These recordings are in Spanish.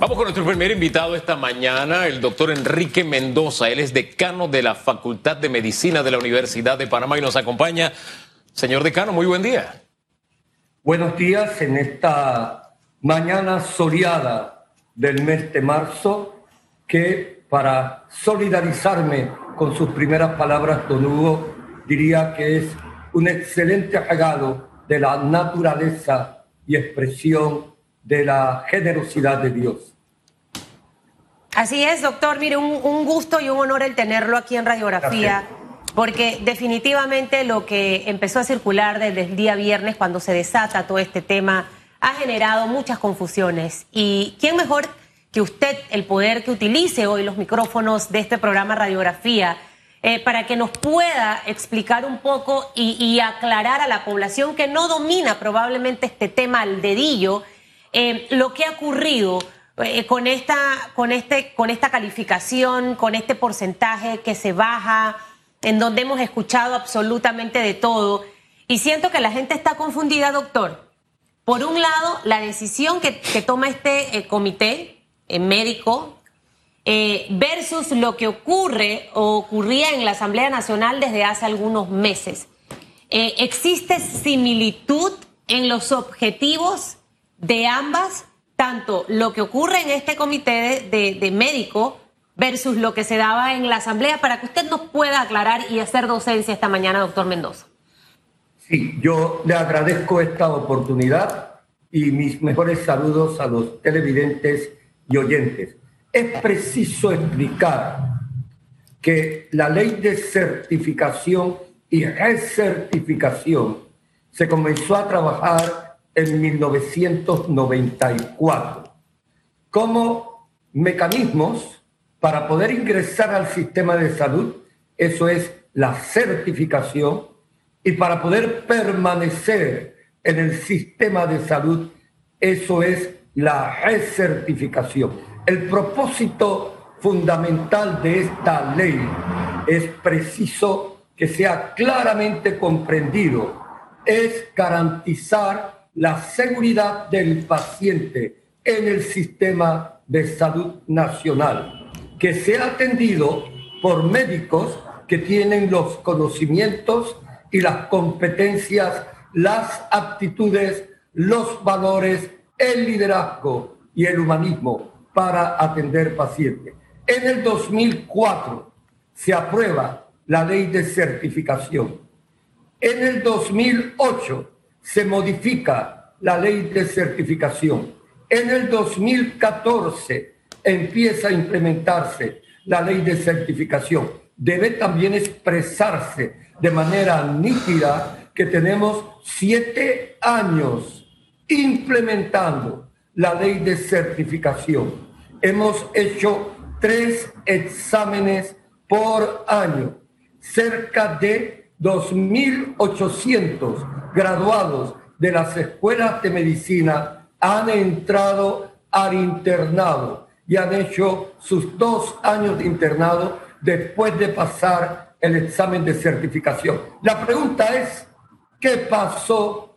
Vamos con nuestro primer invitado esta mañana, el doctor Enrique Mendoza. Él es decano de la Facultad de Medicina de la Universidad de Panamá y nos acompaña. Señor decano, muy buen día. Buenos días en esta mañana soleada del mes de marzo, que para solidarizarme con sus primeras palabras, don Hugo, diría que es un excelente regalo de la naturaleza y expresión de la generosidad de Dios. Así es, doctor. Mire, un, gusto y un honor el tenerlo aquí en Radiografía, porque definitivamente lo que empezó a circular desde el día viernes, cuando se desata todo este tema, ha generado muchas confusiones. ¿Y quién mejor que usted, el poder que utilice hoy los micrófonos de este programa Radiografía, eh, para que nos pueda explicar un poco y, aclarar a la población que no domina probablemente este tema al dedillo, eh, lo que ha ocurrido eh, con, esta, con, este, con esta calificación, con este porcentaje que se baja, en donde hemos escuchado absolutamente de todo. Y siento que la gente está confundida, doctor. Por un lado, la decisión que, toma este comité médico eh, versus lo que ocurre o ocurría en la Asamblea Nacional desde hace algunos meses. Eh, ¿Existe similitud en los objetivos de ambas, tanto lo que ocurre en este comité de, de médico versus lo que se daba en la Asamblea, para que usted nos pueda aclarar y hacer docencia esta mañana, doctor Mendoza? Sí, yo le agradezco esta oportunidad y mis mejores saludos a los televidentes y oyentes es preciso explicar que la ley de certificación y recertificación se comenzó a trabajar en 1994 como mecanismos para poder ingresar al sistema de salud, eso es la certificación, y para poder permanecer en el sistema de salud, eso es la recertificación. El propósito fundamental de esta ley es preciso que sea claramente comprendido, es garantizar la seguridad del paciente en el sistema de salud nacional, que sea atendido por médicos que tienen los conocimientos y las competencias, las aptitudes, los valores, el liderazgo y el humanismo para atender pacientes. En el 2004 se aprueba la ley de certificación. En el 2008 se modifica la ley de certificación. En el 2014 empieza a implementarse la ley de certificación. Debe también expresarse de manera nítida que tenemos siete años implementando la ley de certificación. Hemos hecho tres exámenes por año. Cerca de 2.800 graduados de las escuelas de medicina han entrado al internado y han hecho sus dos años de internado después de pasar el examen de certificación. La pregunta es, ¿qué pasó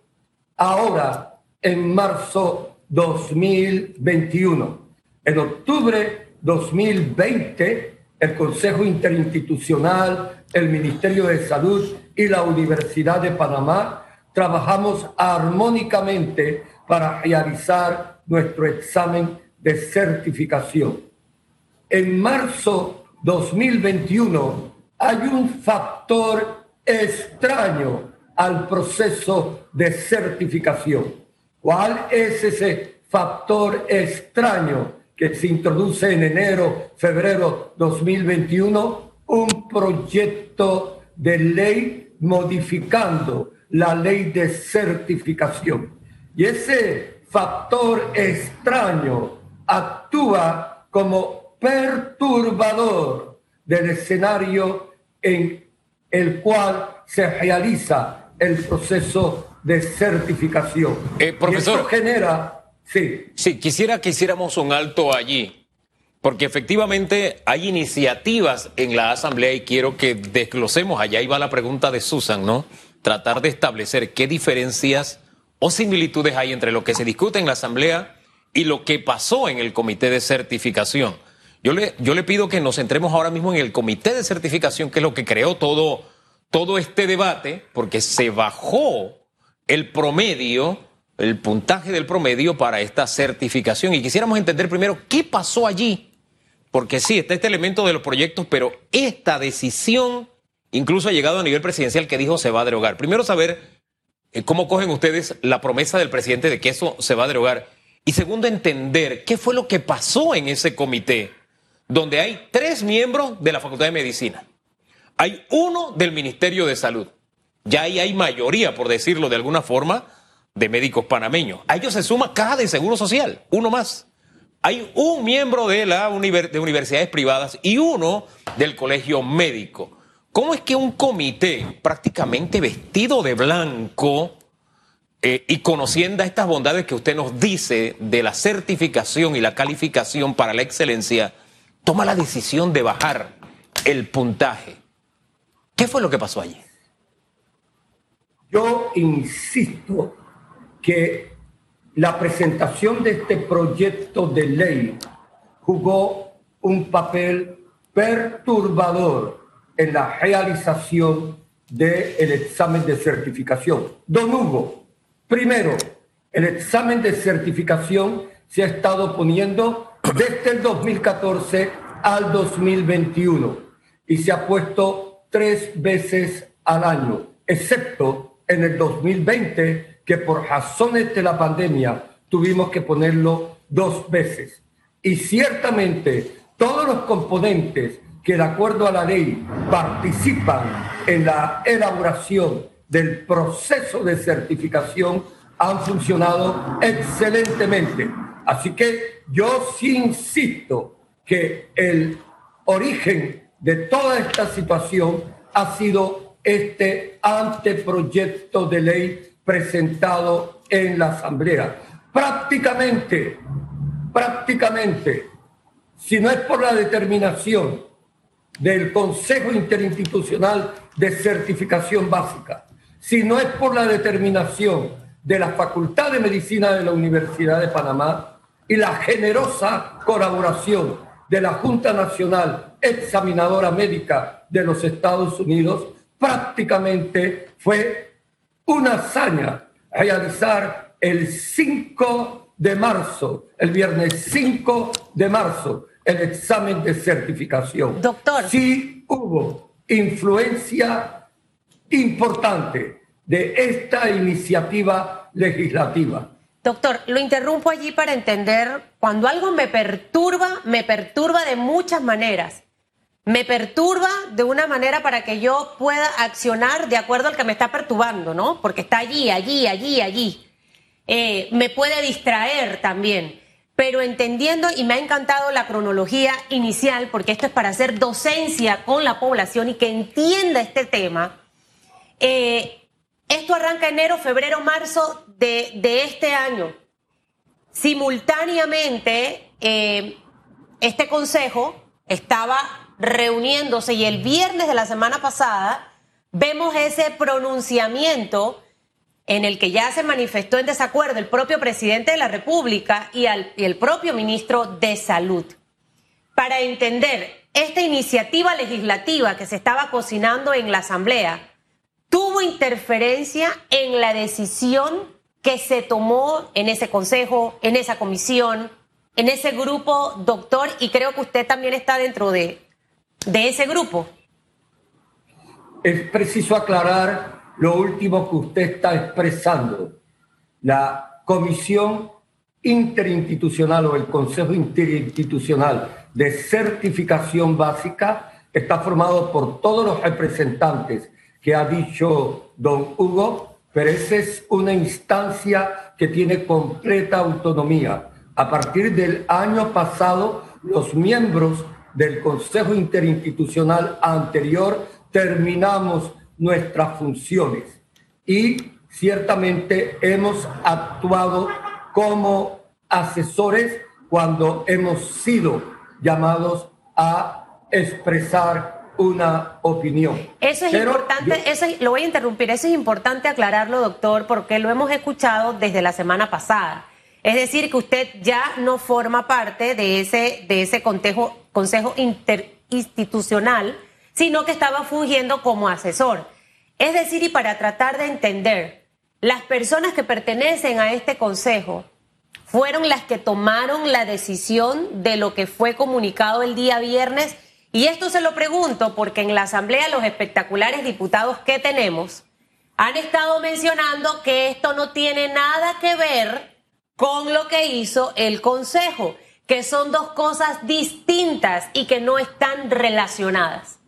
ahora en marzo 2021. En octubre 2020, el Consejo Interinstitucional, el Ministerio de Salud y la Universidad de Panamá trabajamos armónicamente para realizar nuestro examen de certificación. En marzo 2021 hay un factor extraño al proceso de certificación ¿Cuál es ese factor extraño que se introduce en enero, febrero 2021? Un proyecto de ley modificando la ley de certificación. Y ese factor extraño actúa como perturbador del escenario en el cual se realiza el proceso de certificación. Eh, profesor. Y genera. Sí. Sí, quisiera que hiciéramos un alto allí, porque efectivamente hay iniciativas en la Asamblea y quiero que desglosemos. Allá iba la pregunta de Susan, ¿no? Tratar de establecer qué diferencias o similitudes hay entre lo que se discute en la Asamblea y lo que pasó en el comité de certificación. Yo le, pido que nos centremos ahora mismo en el comité de certificación, que es lo que creó todo, todo este debate, porque se bajó el promedio, el puntaje del promedio para esta certificación. Y quisiéramos entender primero qué pasó allí, porque sí, está este elemento de los proyectos, pero esta decisión incluso ha llegado a nivel presidencial que dijo se va a derogar. Primero saber eh, cómo cogen ustedes la promesa del presidente de que eso se va a derogar. Y segundo, entender qué fue lo que pasó en ese comité, donde hay tres miembros de la Facultad de Medicina. Hay uno del Ministerio de Salud. Ya ahí hay mayoría, por decirlo de alguna forma, de médicos panameños. A ellos se suma Caja de Seguro Social, uno más. Hay un miembro de, la de universidades privadas y uno del colegio médico. ¿Cómo es que un comité prácticamente vestido de blanco eh, y conociendo estas bondades que usted nos dice de la certificación y la calificación para la excelencia, toma la decisión de bajar el puntaje? ¿Qué fue lo que pasó allí? Yo insisto que la presentación de este proyecto de ley jugó un papel perturbador en la realización del examen de certificación. Don Hugo, primero, el examen de certificación se ha estado poniendo desde el 2014 al 2021 y se ha puesto tres veces al año, excepto en el 2020 que por razones de la pandemia tuvimos que ponerlo dos veces. Y ciertamente todos los componentes que de acuerdo a la ley participan en la elaboración del proceso de certificación han funcionado excelentemente. Así que yo sí insisto que el origen de toda esta situación ha sido este anteproyecto de ley presentado en la Asamblea. Prácticamente, prácticamente, si no es por la determinación del Consejo Interinstitucional de Certificación Básica, si no es por la determinación de la Facultad de Medicina de la Universidad de Panamá y la generosa colaboración de la Junta Nacional Examinadora Médica de los Estados Unidos, prácticamente fue una hazaña realizar el 5 de marzo, el viernes 5 de marzo, el examen de certificación. Doctor. Sí hubo influencia importante de esta iniciativa legislativa. Doctor, lo interrumpo allí para entender, cuando algo me perturba, me perturba de muchas maneras. Me perturba de una manera para que yo pueda accionar de acuerdo al que me está perturbando, ¿no? Porque está allí, allí, allí, allí. Eh, me puede distraer también pero entendiendo, y me ha encantado la cronología inicial, porque esto es para hacer docencia con la población y que entienda este tema. Eh, esto arranca enero, febrero, marzo de, este año. Simultáneamente, eh, este consejo estaba reuniéndose y el viernes de la semana pasada vemos ese pronunciamiento en el que ya se manifestó en desacuerdo el propio presidente de la República y, el propio ministro de Salud. Para entender esta iniciativa legislativa que se estaba cocinando en la Asamblea, tuvo interferencia en la decisión que se tomó en ese consejo, en esa comisión, en ese grupo, doctor, y creo que usted también está dentro de, de ese grupo. Es preciso aclarar lo último que usted está expresando. La Comisión Interinstitucional o el Consejo Interinstitucional de Certificación Básica está formado por todos los representantes que ha dicho don Hugo, pero esa es una instancia que tiene completa autonomía. A partir del año pasado, los miembros del Consejo Interinstitucional anterior terminamos nuestras funciones y ciertamente hemos actuado como asesores cuando hemos sido llamados a expresar una opinión. Eso es importante, eso lo voy a interrumpir, eso es importante aclararlo, doctor, porque lo hemos escuchado desde la semana pasada. Es decir, que usted ya no forma parte de ese, de ese consejo, consejo interinstitucional, sino que estaba fungiendo como asesor. Es decir, y para tratar de entender, las personas que pertenecen a este consejo fueron las que tomaron la decisión de lo que fue comunicado el día viernes. Y esto se lo pregunto porque en la Asamblea los espectaculares diputados que tenemos han estado mencionando que esto no tiene nada que ver con lo que hizo el Consejo, que son dos cosas distintas y que no están relacionadas.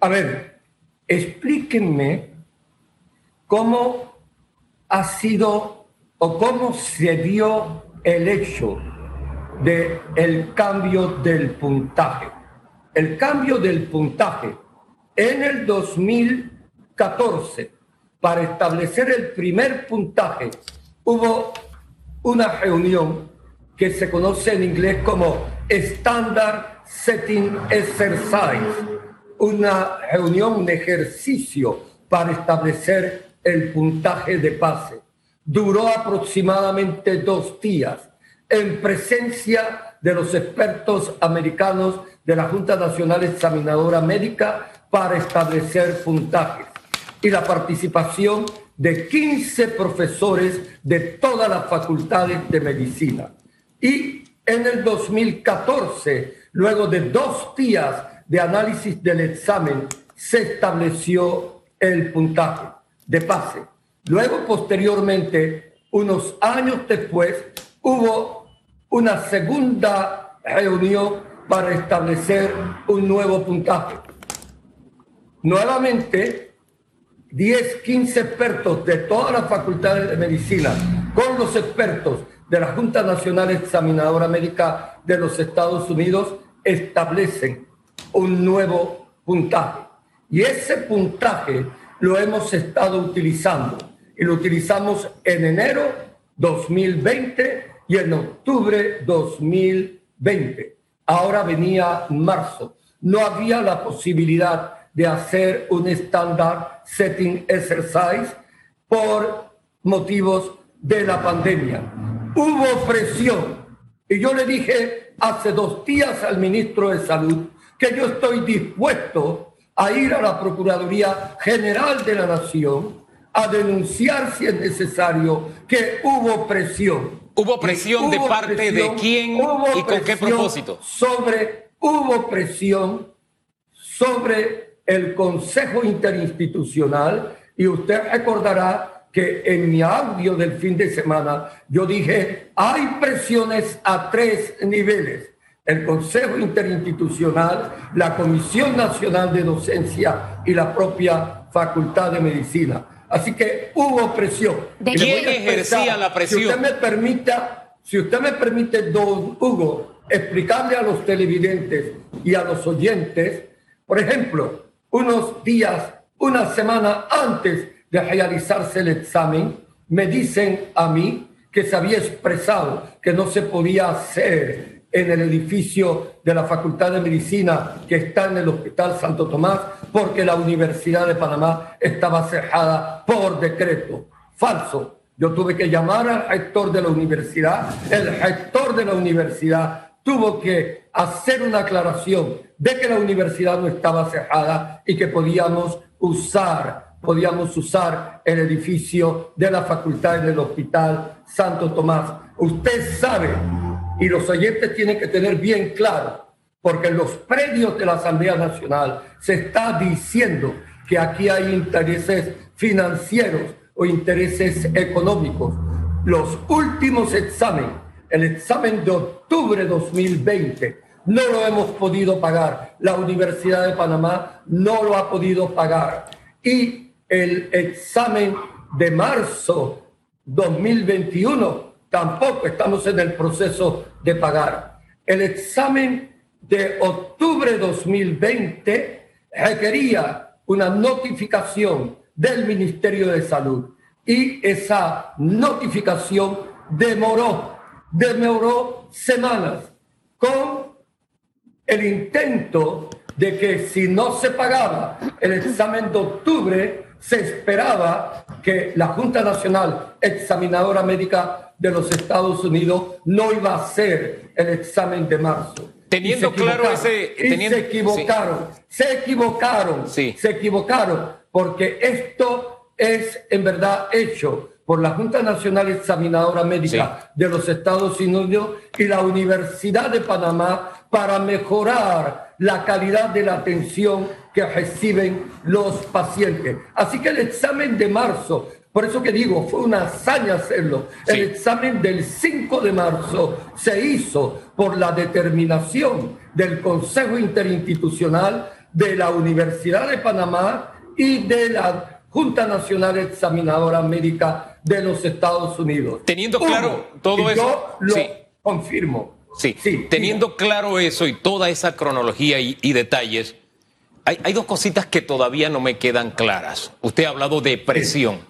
A ver, explíquenme cómo ha sido o cómo se dio el hecho de el cambio del puntaje. El cambio del puntaje en el 2014 para establecer el primer puntaje hubo una reunión que se conoce en inglés como Standard Setting Exercise, una reunión, un ejercicio para establecer el puntaje de pase. Duró aproximadamente dos días en presencia de los expertos americanos de la Junta Nacional Examinadora Médica para establecer puntajes y la participación de 15 profesores de todas las facultades de medicina. Y en el 2014, luego de dos días de análisis del examen, se estableció el puntaje de pase. Luego, posteriormente, unos años después, hubo una segunda reunión para establecer un nuevo puntaje. Nuevamente, 10, 15 expertos de todas las facultades de medicina con los expertos de la Junta Nacional Examinadora Médica de los Estados Unidos establecen un nuevo puntaje. Y ese puntaje lo hemos estado utilizando y lo utilizamos en enero 2020 y en octubre 2020. Ahora venía marzo. No había la posibilidad de hacer un estándar setting exercise por motivos de la pandemia. Hubo presión y yo le dije hace dos días al ministro de Salud que yo estoy dispuesto a ir a la Procuraduría General de la Nación a denunciar si es necesario que hubo presión. ¿Hubo presión de parte de quién y con qué propósito? Sobre, hubo presión sobre el Consejo Interinstitucional y usted recordará que en mi audio del fin de semana yo dije, hay presiones a tres niveles. El Consejo Interinstitucional, la Comisión Nacional de Docencia y la propia Facultad de Medicina. Así que hubo presión. ¿De quién ejercía la presión? Si usted me permita, si usted me permite, don Hugo, explicarle a los televidentes y a los oyentes, por ejemplo, unos días, una semana antes de realizarse el examen, me dicen a mí que se había expresado que no se podía hacer en el edificio de la Facultad de Medicina que está en el Hospital Santo Tomás porque la Universidad de Panamá estaba cerrada por decreto. Falso. Yo tuve que llamar al rector de la universidad. El rector de la universidad tuvo que hacer una aclaración de que la universidad no estaba cerrada y que podíamos usar, podíamos usar el edificio de la facultad del Hospital Santo Tomás. Usted sabe, y los oyentes tienen que tener bien claro, porque en los predios de la Asamblea Nacional se está diciendo que aquí hay intereses financieros o intereses económicos. Los últimos exámenes, el examen de octubre 2020, no lo hemos podido pagar. La Universidad de Panamá no lo ha podido pagar. Y el examen de marzo 2021 tampoco estamos en el proceso de pagar. El examen de octubre 2020 requería una notificación del Ministerio de Salud y esa notificación demoró, demoró semanas con el intento de que si no se pagaba el examen de octubre, se esperaba que la Junta Nacional Examinadora Médica de los Estados Unidos no iba a hacer el examen de marzo. Teniendo claro ese... se equivocaron, se equivocaron, sí. se equivocaron, porque esto es en verdad hecho por la Junta Nacional Examinadora Médica de los Estados Unidos y la Universidad de Panamá para mejorar la calidad de la atención que reciben los pacientes. Así que el examen de marzo, por eso que digo, fue una hazaña hacerlo. El examen del 5 de marzo se hizo por la determinación del Consejo Interinstitucional de la Universidad de Panamá y de la Junta Nacional Examinadora Médica de los Estados Unidos. Teniendo claro todo eso. Yo lo confirmo. Sí, sí, teniendo claro eso y toda esa cronología y, detalles, hay, hay, dos cositas que todavía no me quedan claras. Usted ha hablado de presión.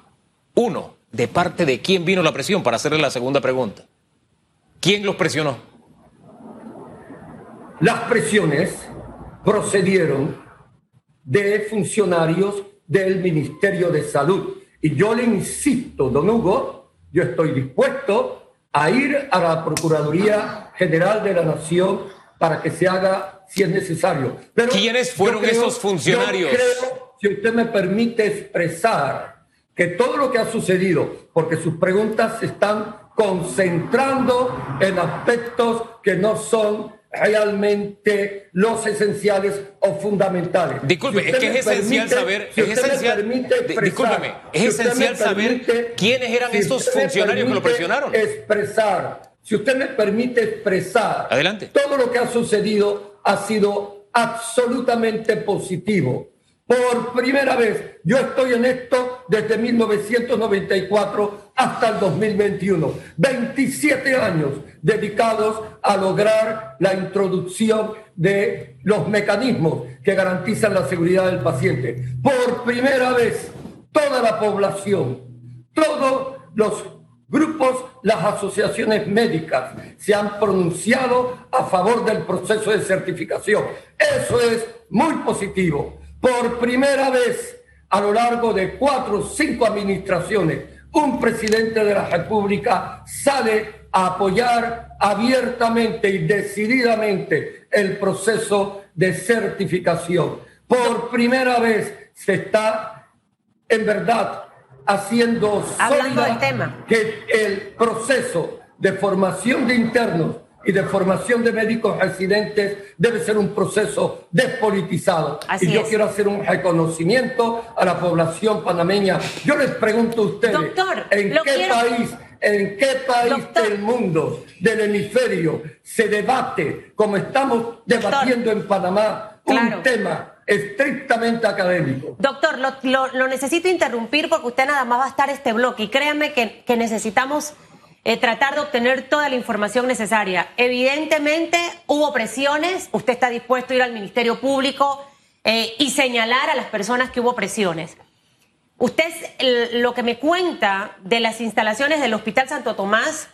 Uno, ¿de parte de quién vino la presión? Para hacerle la segunda pregunta. ¿Quién los presionó? Las presiones procedieron de funcionarios del Ministerio de Salud. Y yo le insisto, don Hugo, yo estoy dispuesto a ir a la Procuraduría General de la Nación para que se haga si es necesario. Pero ¿Quiénes fueron esos funcionarios? Yo creo, si usted me permite expresar, que todo lo que ha sucedido, porque sus preguntas se están concentrando en aspectos que no son realmente los esenciales o fundamentales. Disculpe, es que es esencial saber, es esencial, discúlpeme, es esencial saber quiénes eran esos funcionarios que lo presionaron. Expresar, si usted me permite expresar, adelante. Todo lo que ha sucedido ha sido absolutamente positivo. Por primera vez, yo estoy en esto desde 1994 hasta el 2021. 27 años dedicados a lograr la introducción de los mecanismos que garantizan la seguridad del paciente. Por primera vez, toda la población, todos los grupos, las asociaciones médicas se han pronunciado a favor del proceso de certificación. Eso es muy positivo por primera vez a lo largo de cuatro o cinco administraciones, un presidente de la República sale a apoyar abiertamente y decididamente el proceso de certificación. Por primera vez se está, en verdad, haciendo Hablando del tema. que el proceso de formación de internos y de formación de médicos residentes debe ser un proceso despolitizado. y yo quiero hacer un reconocimiento a la población panameña. Yo les pregunto a ustedes, ¿en qué país, en qué país del mundo, del hemisferio, se debate como estamos debatiendo en Panamá un tema estrictamente académico. Doctor, lo, necesito interrumpir porque usted nada más va a estar este bloque y créanme que, que necesitamos eh, tratar de obtener toda la información necesaria. Evidentemente hubo presiones, usted está dispuesto a ir al Ministerio Público eh, y señalar a las personas que hubo presiones. Usted lo que me cuenta de las instalaciones del Hospital Santo Tomás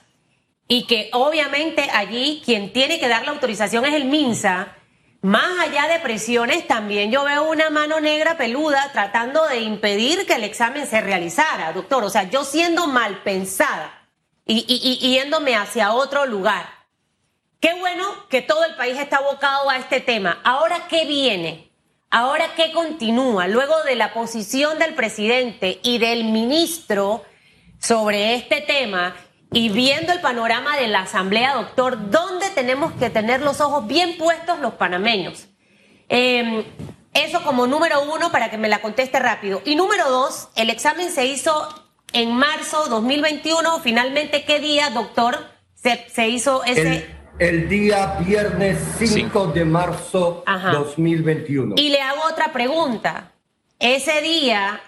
y que obviamente allí quien tiene que dar la autorización es el MINSA, más allá de presiones, también yo veo una mano negra peluda tratando de impedir que el examen se realizara, doctor. O sea, yo siendo mal pensada y, yéndome hacia otro lugar. Qué bueno que todo el país está abocado a este tema. Ahora, ¿qué viene? Ahora, ¿qué continúa? Luego de la posición del presidente y del ministro sobre este tema y viendo el panorama de la Asamblea, doctor, ¿dónde tenemos que tener los ojos bien puestos los panameños? Em, eso como número uno para que me la conteste rápido. Y número dos, el examen se hizo en marzo 2021. Finalmente, ¿qué día, doctor, se, hizo ese... El, día viernes 5 de marzo 2021. Y le hago otra pregunta. Ese día,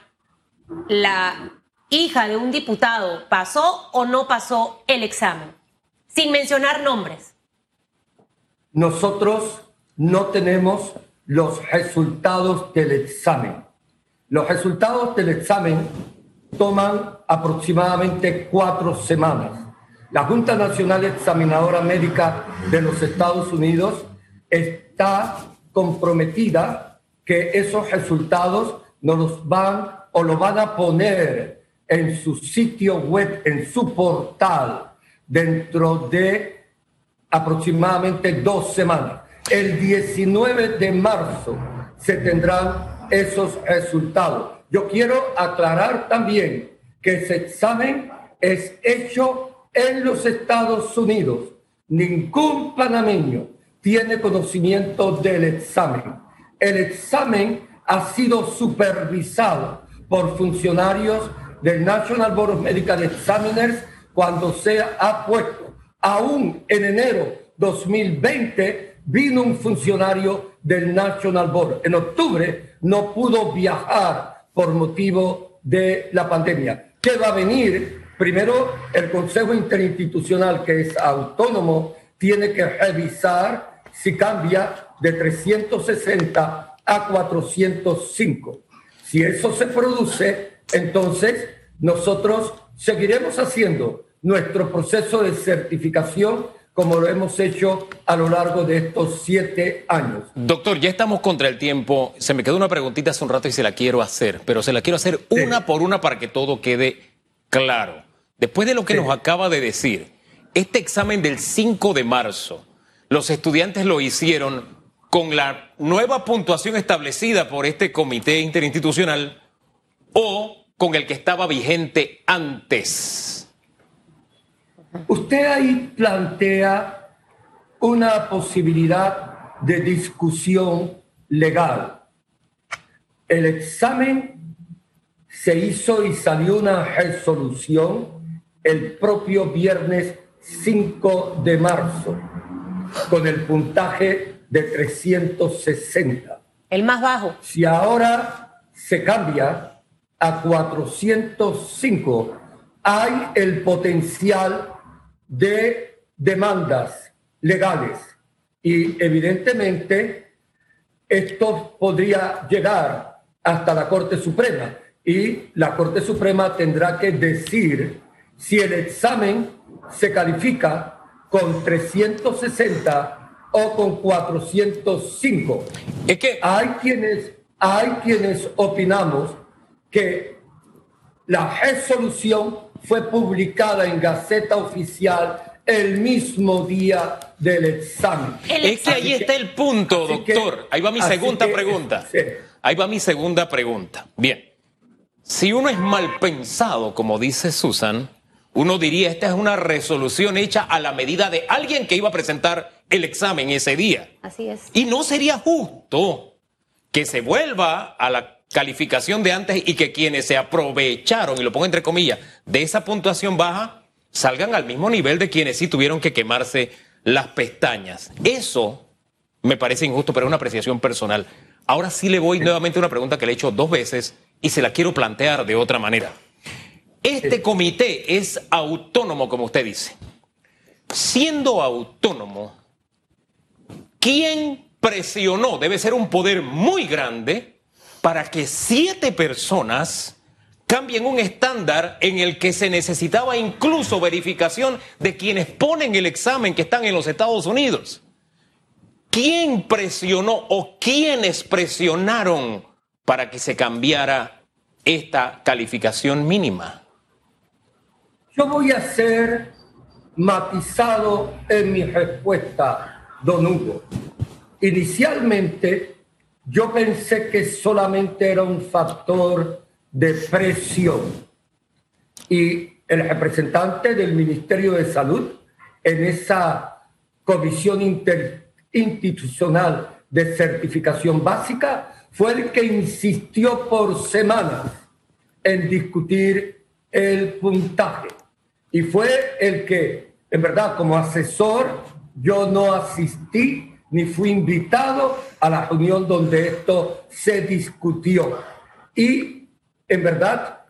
la hija de un diputado pasó o no pasó el examen, sin mencionar nombres. Nosotros no tenemos los resultados del examen. Los resultados del examen toman aproximadamente cuatro semanas. La Junta Nacional Examinadora Médica de los Estados Unidos está comprometida que esos resultados nos los van o lo van a poner en su sitio web, en su portal, dentro de aproximadamente dos semanas. El 19 de marzo se tendrán esos resultados. Yo quiero aclarar también que ese examen es hecho en los Estados Unidos. Ningún panameño tiene conocimiento del examen. El examen ha sido supervisado por funcionarios del National Board of Medical Examiners cuando se ha puesto. Aún en enero 2020 vino un funcionario del National Board. En octubre no pudo viajar por motivo de la pandemia. ¿Qué va a venir? Primero, el Consejo Interinstitucional, que es autónomo, tiene que revisar si cambia de 360 a 405. Si eso se produce, entonces nosotros seguiremos haciendo nuestro proceso de certificación como lo hemos hecho a lo largo de estos siete años. Doctor, ya estamos contra el tiempo. Se me quedó una preguntita hace un rato y se la quiero hacer, pero se la quiero hacer una por una para que todo quede claro. Después de lo que nos acaba de decir, este examen del 5 de marzo, los estudiantes lo hicieron con la nueva puntuación establecida por este comité interinstitucional o con el que estaba vigente antes. Usted ahí plantea una posibilidad de discusión legal. El examen se hizo y salió una resolución el propio viernes 5 de marzo con el puntaje de 360. El más bajo. Si ahora se cambia a 405, hay el potencial de demandas legales y evidentemente esto podría llegar hasta la Corte Suprema y la Corte Suprema tendrá que decir si el examen se califica con 360 o con 405. Es que hay quienes, hay quienes opinamos que la resolución fue publicada en Gaceta Oficial el mismo día del examen. es que ahí está el punto, doctor. ahí va mi segunda pregunta. Ahí va mi segunda pregunta. Bien, si uno es mal pensado, como dice Susan, uno diría, esta es una resolución hecha a la medida de alguien que iba a presentar el examen ese día. Así es. Y no sería justo que se vuelva a la calificación de antes y que quienes se aprovecharon, y lo pongo entre comillas, de esa puntuación baja, salgan al mismo nivel de quienes sí tuvieron que quemarse las pestañas. Eso me parece injusto, pero es una apreciación personal. Ahora sí le voy nuevamente a una pregunta que le he hecho dos veces y se la quiero plantear de otra manera. Este comité es autónomo, como usted dice. Siendo autónomo, ¿quién presionó? Debe ser un poder muy grande para que siete personas cambien un estándar en el que se necesitaba incluso verificación de quienes ponen el examen que están en los Estados Unidos. ¿Quién presionó o quiénes presionaron para que se cambiara esta calificación mínima? Yo voy a ser matizado en mi respuesta, don Hugo. Inicialmente, yo pensé que solamente era un factor de presión. Y el representante del Ministerio de Salud en esa comisión interinstitucional de certificación básica fue el que insistió por semanas en discutir el puntaje. Y fue el que, en verdad, como asesor, yo no asistí ni fui invitado a la reunión donde esto se discutió. Y en verdad,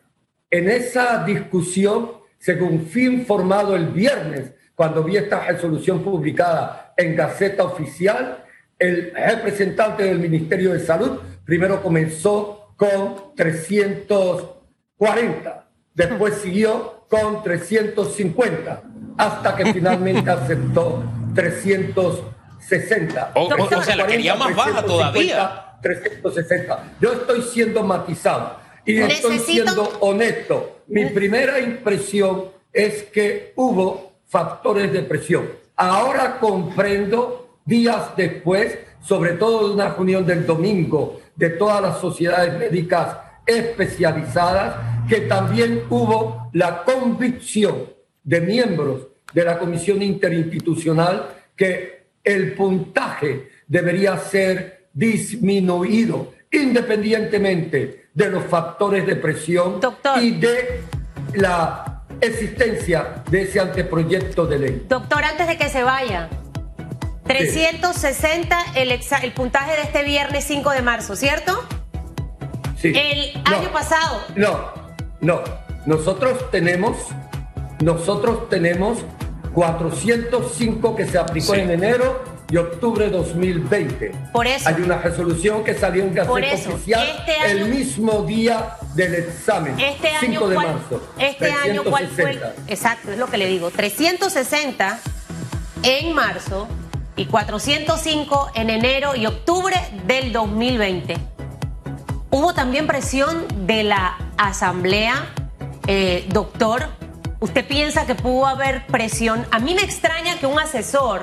en esa discusión, según fui informado el viernes, cuando vi esta resolución publicada en Gaceta Oficial, el representante del Ministerio de Salud primero comenzó con 340, después siguió con 350, hasta que finalmente aceptó 340. 60. O, sea, la quería más baja todavía. 360. Yo estoy siendo matizado. Y estoy siendo honesto. Mi primera impresión es que hubo factores de presión. Ahora comprendo, días después, sobre todo de una reunión del domingo de todas las sociedades médicas especializadas, que también hubo la convicción de miembros de la Comisión Interinstitucional que el puntaje debería ser disminuido independientemente de los factores de presión y de la existencia de ese anteproyecto de ley. Doctor, antes de que se vaya, 360 el, el puntaje de este viernes 5 de marzo, ¿cierto? Sí. El año pasado. No, no. Nosotros tenemos, nosotros tenemos 405 que se aplicó en enero y octubre de 2020. Por eso. Hay una resolución que salió en Gaceta Oficial este el mismo día del examen. Este 5 de marzo. Este año, ¿cuál fue? Exacto, es lo que le digo. 360 en marzo y 405 en enero y octubre del 2020. Hubo también presión de la Asamblea, eh, doctor. ¿Usted piensa que pudo haber presión? A mí me extraña que un asesor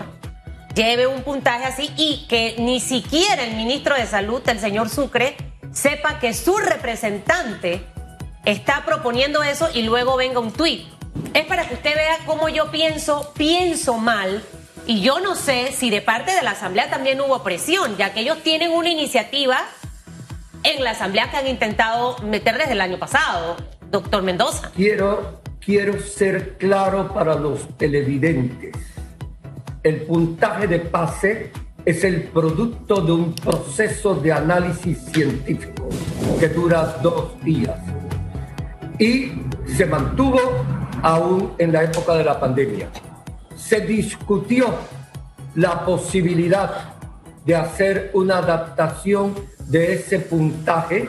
lleve un puntaje así y que ni siquiera el ministro de Salud, el señor Sucre, sepa que su representante está proponiendo eso y luego venga un tuit. Es para que usted vea cómo yo pienso, pienso mal y yo no sé si de parte de la Asamblea también hubo presión, ya que ellos tienen una iniciativa en la Asamblea que han intentado meter desde el año pasado, doctor Mendoza. Quiero, quiero ser claro para los televidentes. El puntaje de pase es el producto de un proceso de análisis científico que dura dos días y se mantuvo aún en la época de la pandemia. Se discutió la posibilidad de hacer una adaptación de ese puntaje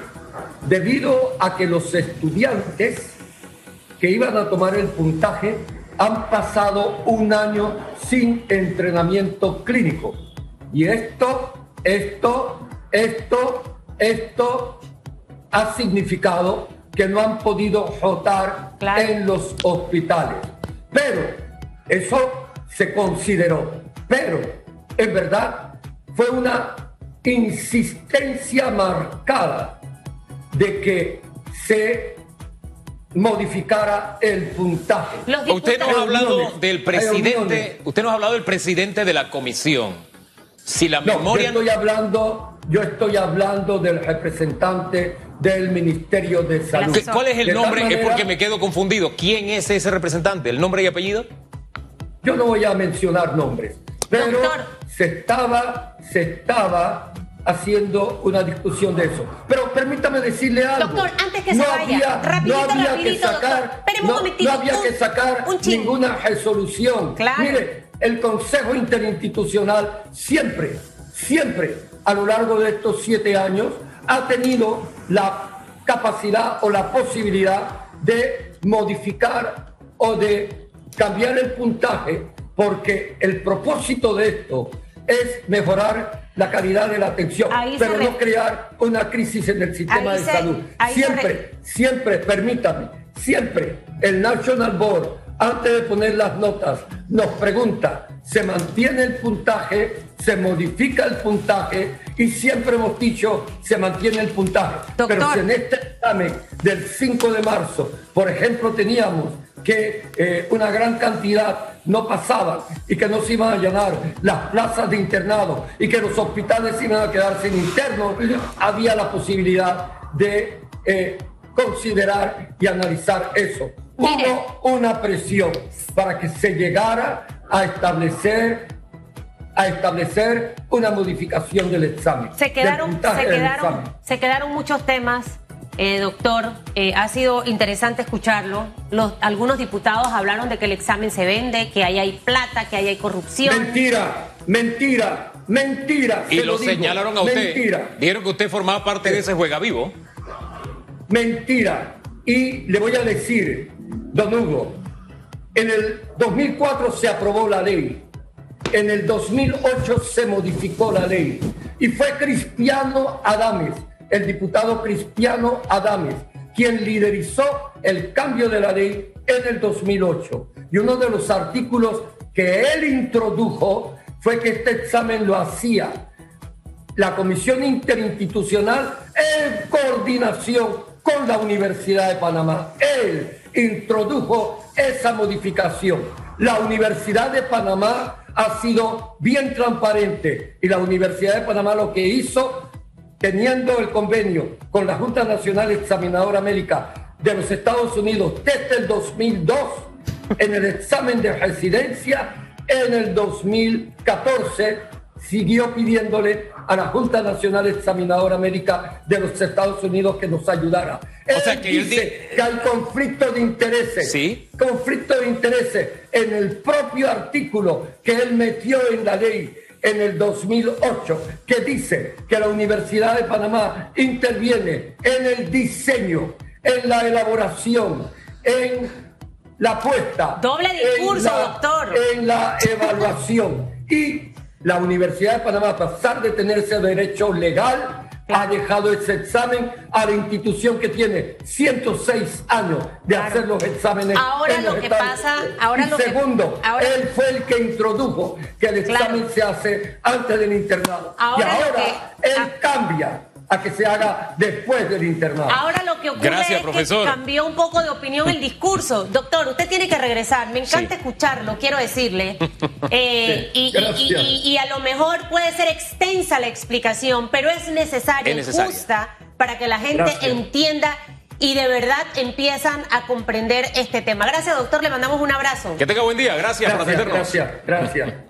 debido a que los estudiantes que iban a tomar el puntaje han pasado un año sin entrenamiento clínico. Y esto, esto, esto, esto ha significado que no han podido rotar en los hospitales. Pero eso se consideró. Pero en verdad fue una insistencia marcada de que se modificara el puntaje. Usted nos ha hablado del presidente, usted nos ha hablado del presidente de la comisión. Si la memoria yo estoy hablando, yo estoy hablando del representante del Ministerio de Salud. ¿Cuál es el nombre? es porque me quedo confundido. ¿Quién es ese representante? ¿El nombre y apellido? Yo no voy a mencionar nombres, pero se estaba se estaba haciendo una discusión de eso. Pero permítame decirle algo. Doctor, antes que se vaya, rapidito, no había rapidito, que sacar, no, había que sacar ninguna resolución. Mire, el Consejo Interinstitucional siempre, siempre, a lo largo de estos siete años, ha tenido la capacidad o la posibilidad de modificar o de cambiar el puntaje, porque el propósito de esto es mejorar la calidad de la atención, pero no crear una crisis en el sistema de salud. Siempre, siempre, permítame, siempre el National Board, antes de poner las notas, nos pregunta, ¿se mantiene el puntaje? ¿Se modifica el puntaje? Y siempre hemos dicho, se mantiene el puntaje. Pero si en este examen del 5 de marzo, por ejemplo, teníamos que eh, una gran cantidad no pasaban y que no se iban a llenar las plazas de internado y que los hospitales iban a quedar sin internos, había la posibilidad de eh, considerar y analizar eso. Hubo una presión para que se llegara a establecer a establecer una modificación del examen. Se quedaron, se quedaron, se quedaron muchos temas eh, doctor, eh, ha sido interesante escucharlo. Los, algunos diputados hablaron de que el examen se vende, que ahí hay plata, que ahí hay corrupción. Mentira, mentira, mentira. Y lo, señalaron a usted. Mentira. Dijeron que usted formaba parte de ese juega vivo. Mentira. Y le voy a decir, don Hugo, en el 2004 se aprobó la ley. En el 2008 se modificó la ley. Y fue Cristiano Adames el diputado Cristiano Adames, quien liderizó el cambio de la ley en el 2008. Y uno de los artículos que él introdujo fue que este examen lo hacía la Comisión Interinstitucional en coordinación con la Universidad de Panamá. Él introdujo esa modificación. La Universidad de Panamá ha sido bien transparente y la Universidad de Panamá lo que hizo, teniendo el convenio con la Junta Nacional Examinadora América de los Estados Unidos desde el 2002, en el examen de residencia, en el 2014 siguió pidiéndole a la Junta Nacional Examinadora América de los Estados Unidos que nos ayudara. O sea, que dice que hay conflicto de intereses. Sí. Conflicto de intereses en el propio artículo que él metió en la ley en el 2008, que dice que la Universidad de Panamá interviene en el diseño, en la elaboración, en la puesta. Doble discurso, doctor. En la evaluación. Y la Universidad de Panamá, a pesar de tener ese derecho legal, ha dejado ese examen a la institución que tiene 106 años de hacer los exámenes. Ahora lo que pasa, ahora y segundo, él fue el que introdujo que el examen se hace antes del internado. y ahora él cambia a que se haga después del internado. Ahora lo que ocurre es que cambió un poco de opinión el discurso. Doctor, usted tiene que regresar. Me encanta escucharlo, quiero decirle. Eh, y, a lo mejor puede ser extensa la explicación, pero es necesaria, y justa para que la gente entienda y de verdad empiezan a comprender este tema. Gracias, doctor. Le mandamos un abrazo. Que tenga buen día. Gracias, gracias por atendernos. Gracias, gracias.